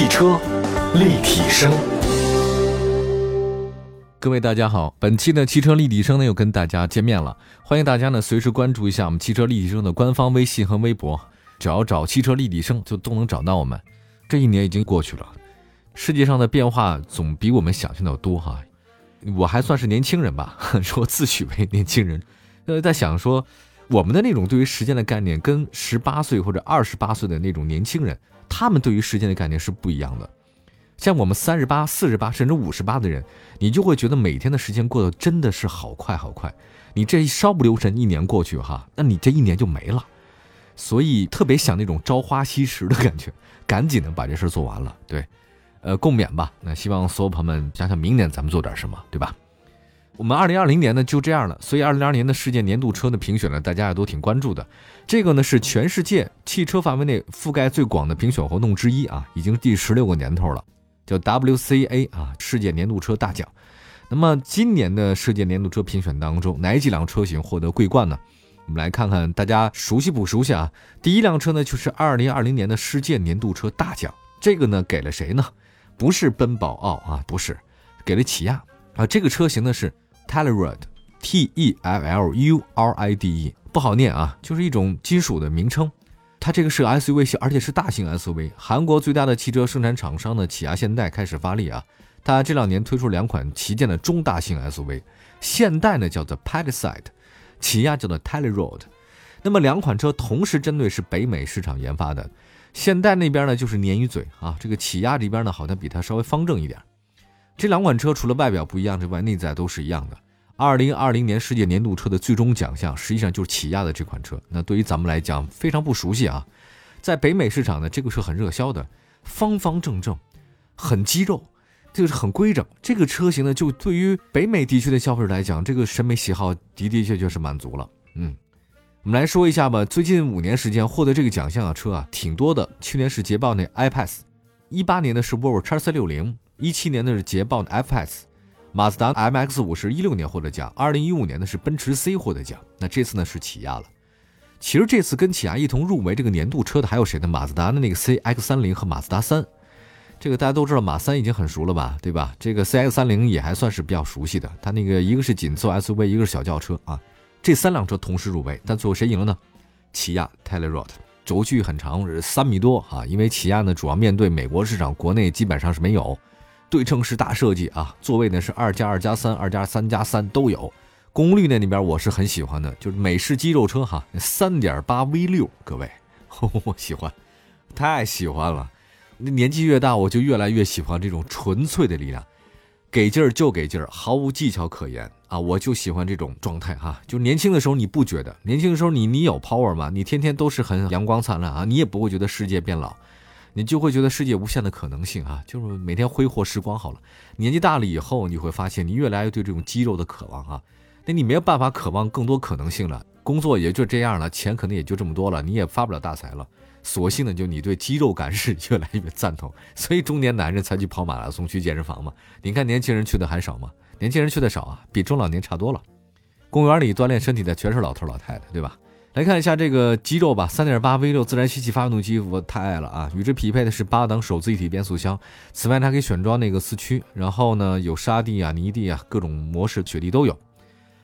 汽车立体声，各位大家好，本期的汽车立体声呢又跟大家见面了，欢迎大家呢随时关注一下我们汽车立体声的官方微信和微博，只要找汽车立体声就都能找到我们。这一年已经过去了，世界上的变化总比我们想象的多哈。我还算是年轻人吧，说自诩为年轻人，呃，在想说。我们的那种对于时间的概念，跟十八岁或者二十八岁的那种年轻人，他们对于时间的概念是不一样的。像我们三十八、四十八甚至五十八的人，你就会觉得每天的时间过得真的是好快好快。你这一稍不留神，一年过去哈，那你这一年就没了。所以特别想那种朝花夕拾的感觉，赶紧的把这事做完了。对，呃，共勉吧。那希望所有朋友们想想明年咱们做点什么，对吧？我们二零二零年呢就这样了，所以二零二零年的世界年度车的评选呢，大家也都挺关注的。这个呢是全世界汽车范围内覆盖最广的评选活动之一啊，已经第十六个年头了，叫 WCA 啊，世界年度车大奖。那么今年的世界年度车评选当中，哪几辆车型获得桂冠呢？我们来看看大家熟悉不熟悉啊？第一辆车呢就是二零二零年的世界年度车大奖，这个呢给了谁呢？不是奔宝奥啊，不是，给了起亚啊。这个车型呢是。Telluride，T E L L U R I D E，不好念啊，就是一种金属的名称。它这个是 SUV 系，而且是大型 SUV。韩国最大的汽车生产厂商呢，起亚现代开始发力啊。它这两年推出两款旗舰的中大型 SUV，现代呢叫做 Palisade，起亚叫做 Telluride。那么两款车同时针对是北美市场研发的。现代那边呢就是鲶鱼嘴啊，这个起亚这边呢好像比它稍微方正一点。这两款车除了外表不一样之外，内在都是一样的。二零二零年世界年度车的最终奖项，实际上就是起亚的这款车。那对于咱们来讲，非常不熟悉啊。在北美市场呢，这个车很热销的，方方正正，很肌肉，就是很规整。这个车型呢，就对于北美地区的消费者来讲，这个审美喜好的的确确是满足了。嗯，我们来说一下吧。最近五年时间获得这个奖项的车啊，挺多的。去年是捷豹那 iPass，一八年的是沃尔沃 x C 六零。一七年的是捷豹的 FS，马自达 MX 五是一六年获得奖，二零一五年的是奔驰 C 获得奖，那这次呢是起亚了。其实这次跟起亚一同入围这个年度车的还有谁呢？马自达的那个 CX 三零和马自达三，这个大家都知道，马三已经很熟了吧，对吧？这个 CX 三零也还算是比较熟悉的，它那个一个是紧凑 SUV，一个是小轿车啊，这三辆车同时入围，但最后谁赢了呢？起亚 t e l e r o t 轴距很长，是三米多啊，因为起亚呢主要面对美国市场，国内基本上是没有。对称式大设计啊，座位呢是二加二加三、二加三加三都有。功率呢里边我是很喜欢的，就是美式肌肉车哈，三点八 V 六，各位，我喜欢，太喜欢了。年纪越大，我就越来越喜欢这种纯粹的力量，给劲儿就给劲儿，毫无技巧可言啊！我就喜欢这种状态哈。就年轻的时候你不觉得，年轻的时候你你有 power 吗？你天天都是很阳光灿烂啊，你也不会觉得世界变老。你就会觉得世界无限的可能性啊，就是每天挥霍时光好了。年纪大了以后，你会发现你越来越对这种肌肉的渴望啊，那你没有办法渴望更多可能性了。工作也就这样了，钱可能也就这么多了，你也发不了大财了。索性呢，就你对肌肉感是越来越赞同，所以中年男人才去跑马拉松、去健身房嘛。你看年轻人去的还少吗？年轻人去的少啊，比中老年差多了。公园里锻炼身体的全是老头老太太，对吧？来看一下这个肌肉吧，三点八 V 六自然吸气发动机，我太爱了啊！与之匹配的是八档手自一体变速箱，此外它可以选装那个四驱，然后呢有沙地啊、泥地啊各种模式雪地都有。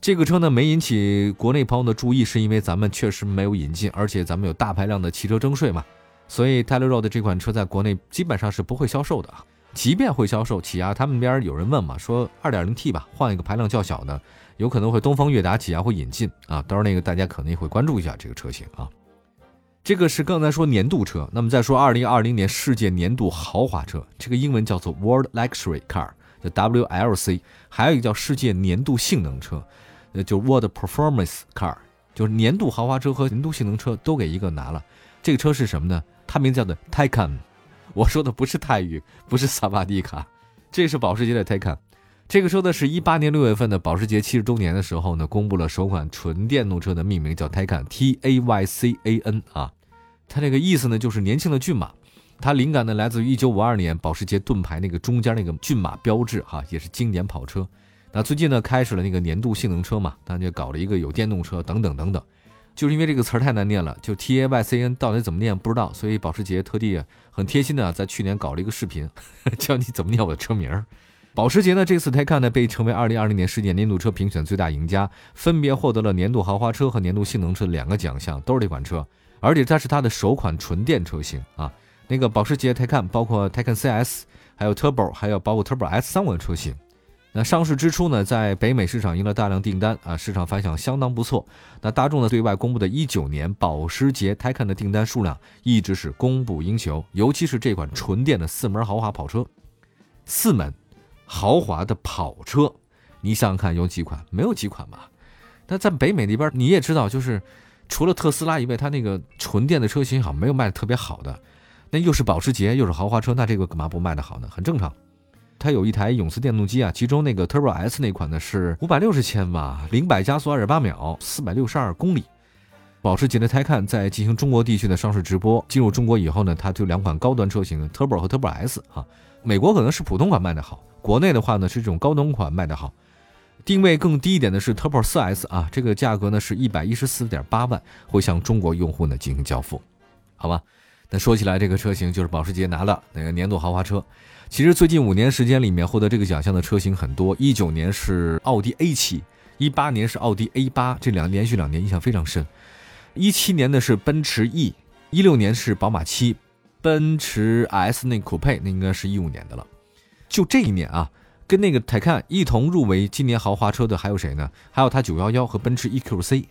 这个车呢没引起国内朋友的注意，是因为咱们确实没有引进，而且咱们有大排量的汽车征税嘛，所以 Telluride 这款车在国内基本上是不会销售的啊。即便会销售，起亚他们那边有人问嘛，说 2.0T 吧，换一个排量较小的。有可能会东风悦达起亚会引进啊，到时候那个大家可能也会关注一下这个车型啊。这个是刚才说年度车，那么再说二零二零年世界年度豪华车，这个英文叫做 World Luxury Car，叫 WLC，还有一个叫世界年度性能车，呃，就 World Performance Car，就是年度豪华车和年度性能车都给一个拿了。这个车是什么呢？它名字叫做 Taycan，我说的不是泰语，不是萨瓦迪卡，这是保时捷的 Taycan。这个车呢，是一八年六月份的保时捷七十周年的时候呢，公布了首款纯电动车的命名，叫 Taycan T A Y C A N 啊。它这个意思呢，就是年轻的骏马。它灵感呢来自于一九五二年保时捷盾牌那个中间那个骏马标志哈，也是经典跑车。那最近呢，开始了那个年度性能车嘛，那就搞了一个有电动车等等等等。就是因为这个词儿太难念了，就 T A Y C N 到底怎么念不知道，所以保时捷特地很贴心的在去年搞了一个视频，教你怎么念我的车名儿。保时捷呢，这次 Taycan 呢被称为2020年世界年度车评选最大赢家，分别获得了年度豪华车和年度性能车两个奖项，都是这款车，而且它是它的首款纯电车型啊。那个保时捷 Taycan 包括 Taycan CS，还有 Turbo，还有包括 Turbo S 三款车型。那上市之初呢，在北美市场赢了大量订单啊，市场反响相当不错。那大众呢对外公布的19年保时捷 Taycan 的订单数量一直是供不应求，尤其是这款纯电的四门豪华跑车，四门豪华的跑车，你想想看有几款？没有几款吧？那在北美那边你也知道，就是除了特斯拉以外，它那个纯电的车型好像没有卖的特别好的。那又是保时捷，又是豪华车，那这个干嘛不卖的好呢？很正常。它有一台永磁电动机啊，其中那个 Turbo S 那款呢是五百六十千瓦，零百加速二点八秒，四百六十二公里。保时捷的 Taycan 在进行中国地区的上市直播，进入中国以后呢，它就两款高端车型 Turbo 和 Turbo S 啊，美国可能是普通款卖的好，国内的话呢是这种高端款卖的好。定位更低一点的是 Turbo 4S 啊，这个价格呢是一百一十四点八万，会向中国用户呢进行交付，好吧？那说起来，这个车型就是保时捷拿的那个年度豪华车。其实最近五年时间里面，获得这个奖项的车型很多。一九年是奥迪 A 七，一八年是奥迪 A 八，这两连续两年印象非常深。一七年的是奔驰 E，一六年是宝马七，奔驰 S 那酷配那应该是一五年的了。就这一年啊，跟那个台看一同入围今年豪华车的还有谁呢？还有它911和奔驰 EQC。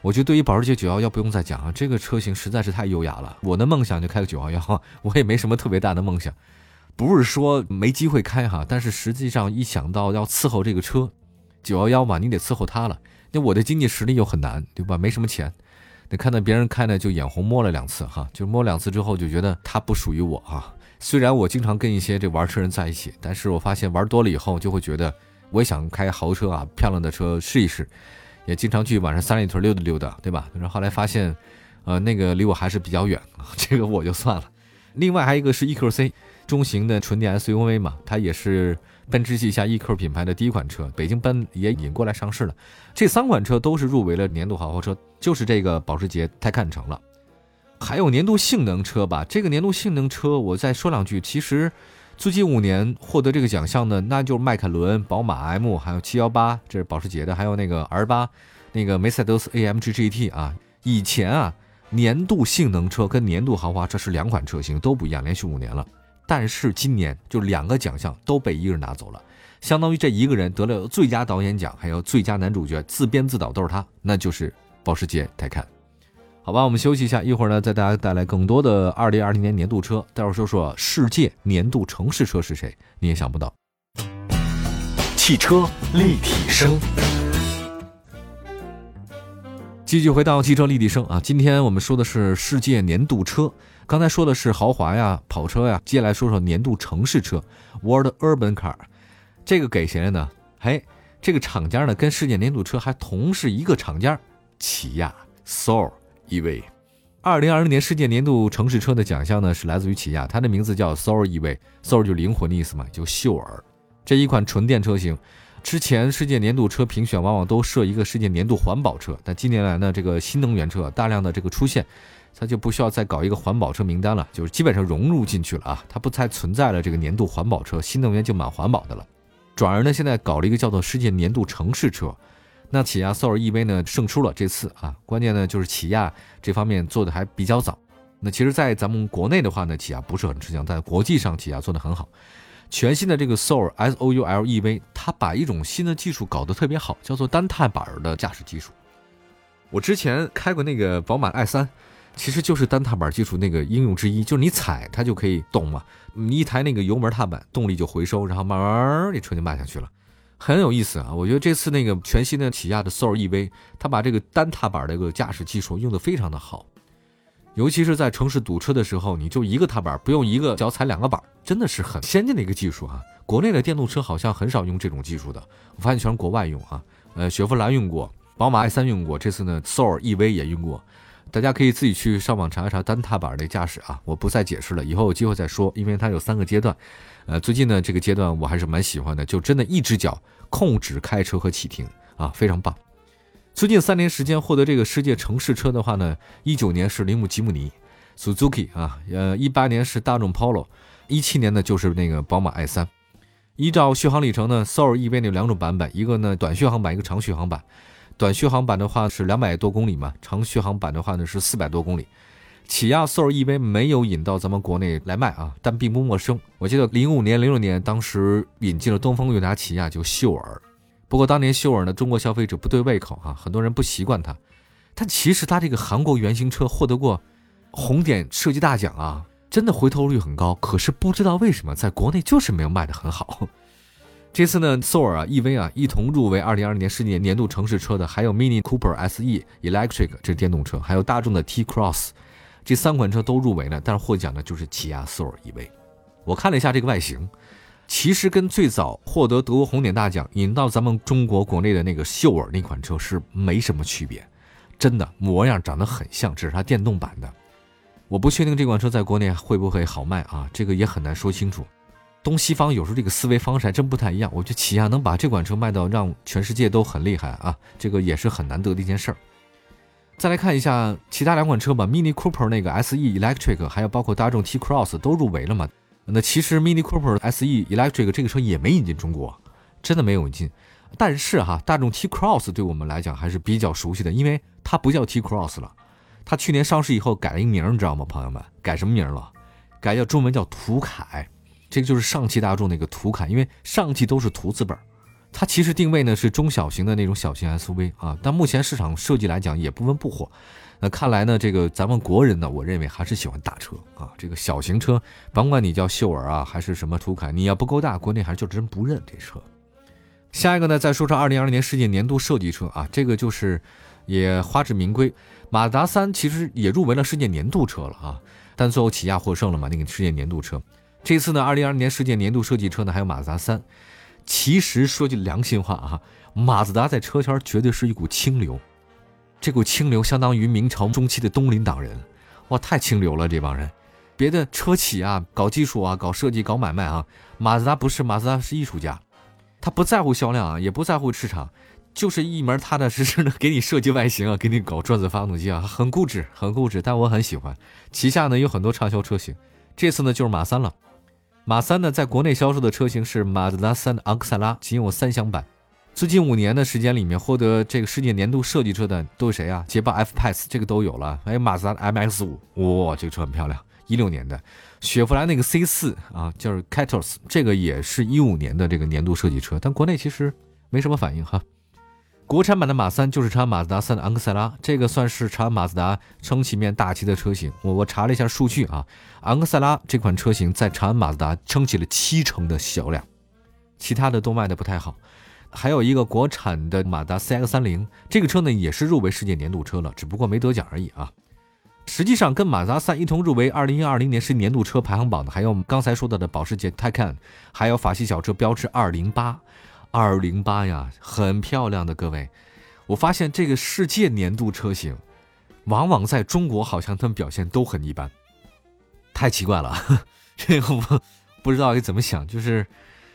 我觉得对于保时捷911不用再讲啊，这个车型实在是太优雅了。我的梦想就开个911，我也没什么特别大的梦想。不是说没机会开哈，但是实际上一想到要伺候这个车，九幺幺嘛，你得伺候它了。那我的经济实力又很难，对吧？没什么钱，那看到别人开呢，就眼红摸了两次哈，就摸两次之后就觉得它不属于我哈。虽然我经常跟一些这玩车人在一起，但是我发现玩多了以后就会觉得，我也想开豪车啊，漂亮的车试一试，也经常去晚上三里屯溜达溜达，对吧？然后后来发现，呃，那个离我还是比较远，这个我就算了。另外还有一个是 EQC。中型的纯电 SUV 嘛，它也是奔驰旗下 EQ 品牌的第一款车，北京奔也引过来上市了。这三款车都是入围了年度豪华车，就是这个保时捷太看成了。还有年度性能车吧，这个年度性能车我再说两句。其实最近五年获得这个奖项的，那就是迈凯伦、宝马 M，还有718，这是保时捷的，还有那个 R8，那个梅赛德斯 AMG GT 啊。以前啊，年度性能车跟年度豪华车是两款车型，都不一样，连续五年了。但是今年就两个奖项都被一个人拿走了，相当于这一个人得了最佳导演奖，还有最佳男主角，自编自导都是他，那就是保时捷泰坦。好吧，我们休息一下，一会儿呢再大家带来更多的二零二零年年度车，待会儿说说世界年度城市车是谁，你也想不到。汽车立体声，继续回到汽车立体声啊，今天我们说的是世界年度车。刚才说的是豪华呀、跑车呀，接下来说说年度城市车，World Urban Car，这个给谁了呢？嘿，这个厂家呢跟世界年度车还同是一个厂家，起亚 Soul EV。二零二零年世界年度城市车的奖项呢是来自于起亚，它的名字叫 Soul EV，Soul 就灵魂的意思嘛，就秀尔。这一款纯电车型，之前世界年度车评选往往都设一个世界年度环保车，但近年来呢，这个新能源车大量的这个出现。它就不需要再搞一个环保车名单了，就是基本上融入进去了啊，它不再存在了这个年度环保车，新能源就蛮环保的了。转而呢，现在搞了一个叫做世界年度城市车，那起亚 Soul EV 呢胜出了这次啊，关键呢就是起亚这方面做的还比较早。那其实，在咱们国内的话呢，起亚不是很吃香，在国际上起亚做的很好。全新的这个 Soul S O U L E V，它把一种新的技术搞得特别好，叫做单踏板的驾驶技术。我之前开过那个宝马 i 三。其实就是单踏板技术那个应用之一，就是你踩它就可以动嘛。你一抬那个油门踏板，动力就回收，然后慢慢这车就慢下去了，很有意思啊。我觉得这次那个全新的起亚的 Soul EV，它把这个单踏板的这个驾驶技术用的非常的好，尤其是在城市堵车的时候，你就一个踏板，不用一个脚踩两个板，真的是很先进的一个技术啊。国内的电动车好像很少用这种技术的，我发现全是国外用啊。呃，雪佛兰用过，宝马 i3 用过，这次呢 Soul EV 也用过。大家可以自己去上网查一查单踏板的驾驶啊，我不再解释了，以后有机会再说，因为它有三个阶段。呃，最近呢这个阶段我还是蛮喜欢的，就真的一只脚控制开车和启停啊，非常棒。最近三年时间获得这个世界城市车的话呢，一九年是铃木吉姆尼，Suzuki 啊，呃，一八年是大众 Polo，一七年呢就是那个宝马 i 三。依照续航里程呢，Soul EV 有两种版本，一个呢短续航版，一个长续航版。短续航版的话是两百多公里嘛，长续航版的话呢是四百多公里。起亚 Soul EV 没有引到咱们国内来卖啊，但并不陌生。我记得零五年、零六年当时引进了东风悦达起亚就秀尔，不过当年秀尔呢中国消费者不对胃口啊，很多人不习惯它。但其实它这个韩国原型车获得过红点设计大奖啊。真的回头率很高，可是不知道为什么在国内就是没有卖的很好。这次呢，Soul 啊，EV 啊，一同入围2022年世界年度城市车的，还有 Mini Cooper SE Electric 这电动车，还有大众的 T Cross，这三款车都入围了，但是获奖的就是起亚 Soul EV。我看了一下这个外形，其实跟最早获得德国红点大奖引到咱们中国国内的那个秀尔那款车是没什么区别，真的模样长得很像，只是它电动版的。我不确定这款车在国内会不会好卖啊，这个也很难说清楚。东西方有时候这个思维方式还真不太一样。我觉得起亚能把这款车卖到让全世界都很厉害啊，这个也是很难得的一件事儿。再来看一下其他两款车吧，Mini Cooper 那个 SE Electric，还有包括大众 T Cross 都入围了嘛？那其实 Mini Cooper SE Electric 这个车也没引进中国，真的没有引进。但是哈，大众 T Cross 对我们来讲还是比较熟悉的，因为它不叫 T Cross 了。它去年上市以后改了一名，你知道吗，朋友们？改什么名了？改叫中文叫途凯，这个就是上汽大众那个途凯，因为上汽都是途字本它其实定位呢是中小型的那种小型 SUV 啊，但目前市场设计来讲也不温不火。那看来呢，这个咱们国人呢，我认为还是喜欢大车啊。这个小型车，甭管你叫秀尔啊还是什么途凯，你要不够大，国内还是就真不认这车。下一个呢，再说说二零二零年世界年度设计车啊，这个就是也花之名归。马达三其实也入围了世界年度车了啊，但最后起亚获胜了嘛？那个世界年度车，这次呢，二零二零年世界年度设计车呢，还有马自达三。其实说句良心话啊，马自达在车圈绝对是一股清流，这股清流相当于明朝中期的东林党人，哇，太清流了这帮人。别的车企啊，搞技术啊，搞设计，搞买卖啊，马自达不是，马自达是艺术家，他不在乎销量啊，也不在乎市场。就是一门踏踏实实的给你设计外形啊，给你搞转子发动机啊，很固执，很固执，但我很喜欢。旗下呢有很多畅销车型，这次呢就是马三了。马三呢在国内销售的车型是马自达三昂克赛拉，仅有三厢版。最近五年的时间里面，获得这个世界年度设计车的都是谁啊？捷豹 F Pace 这个都有了，还有马自达 MX 五，哇，这个车很漂亮，一六年的。雪佛兰那个 C 四啊，就是 c a t o s 这个也是一五年的这个年度设计车，但国内其实没什么反应哈。国产版的马三就是长安马自达三的昂克赛拉，这个算是长安马自达撑起面大旗的车型。我我查了一下数据啊，昂克赛拉这款车型在长安马自达撑起了七成的销量，其他的都卖的不太好。还有一个国产的马达 CX 三零，这个车呢也是入围世界年度车了，只不过没得奖而已啊。实际上跟马自达三一同入围二零二零年世界年度车排行榜的，还有刚才说到的保时捷 Taycan，还有法系小车标致二零八。二零八呀，很漂亮的各位，我发现这个世界年度车型，往往在中国好像他们表现都很一般，太奇怪了。这个我不知道该怎么想，就是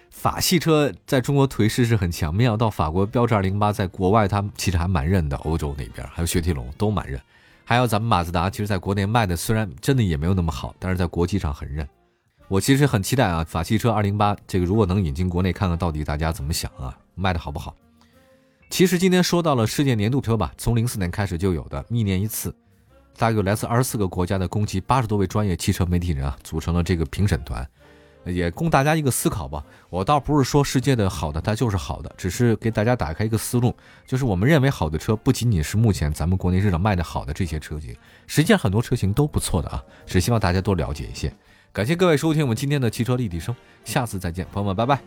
法系车在中国颓势是很强，没想到法国标致二零八在国外它其实还蛮认的，欧洲那边还有雪铁龙都蛮认，还有咱们马自达，其实在国内卖的虽然真的也没有那么好，但是在国际上很认。我其实很期待啊，法系车二零八这个如果能引进国内，看看到底大家怎么想啊，卖的好不好？其实今天说到了世界年度车吧，从零四年开始就有的，一年一次，大概有来自二十四个国家的共计八十多位专业汽车媒体人啊，组成了这个评审团，也供大家一个思考吧。我倒不是说世界的好的它就是好的，只是给大家打开一个思路，就是我们认为好的车，不仅仅是目前咱们国内市场卖的好的这些车型，实际上很多车型都不错的啊，只希望大家多了解一些。感谢各位收听我们今天的汽车立体声，下次再见，朋友们，拜拜。